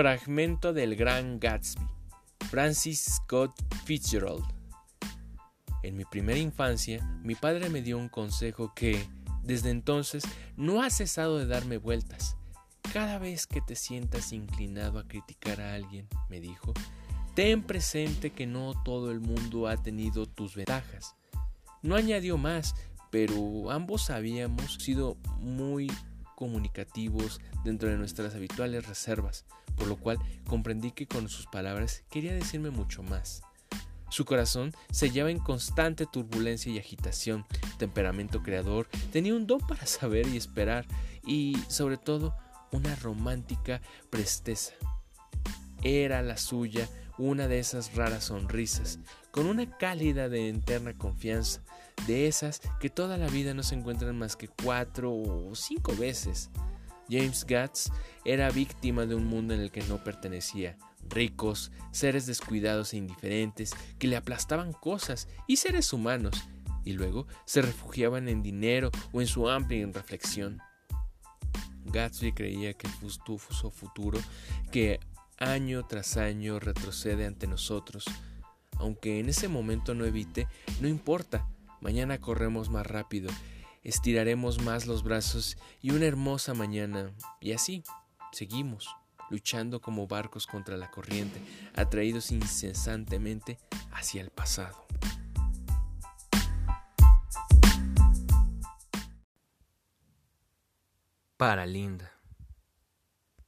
Fragmento del Gran Gatsby. Francis Scott Fitzgerald. En mi primera infancia, mi padre me dio un consejo que, desde entonces, no ha cesado de darme vueltas. Cada vez que te sientas inclinado a criticar a alguien, me dijo, ten presente que no todo el mundo ha tenido tus ventajas. No añadió más, pero ambos habíamos sido muy comunicativos dentro de nuestras habituales reservas, por lo cual comprendí que con sus palabras quería decirme mucho más. Su corazón se hallaba en constante turbulencia y agitación, temperamento creador, tenía un don para saber y esperar, y sobre todo una romántica presteza. Era la suya una de esas raras sonrisas, con una cálida de interna confianza, de esas que toda la vida no se encuentran más que cuatro o cinco veces. James Gatz era víctima de un mundo en el que no pertenecía, ricos, seres descuidados e indiferentes que le aplastaban cosas y seres humanos, y luego se refugiaban en dinero o en su amplia reflexión. Gatsby creía que el fustufoso futuro que año tras año retrocede ante nosotros, aunque en ese momento no evite, no importa, mañana corremos más rápido, estiraremos más los brazos y una hermosa mañana, y así seguimos, luchando como barcos contra la corriente, atraídos incesantemente hacia el pasado. Para Linda.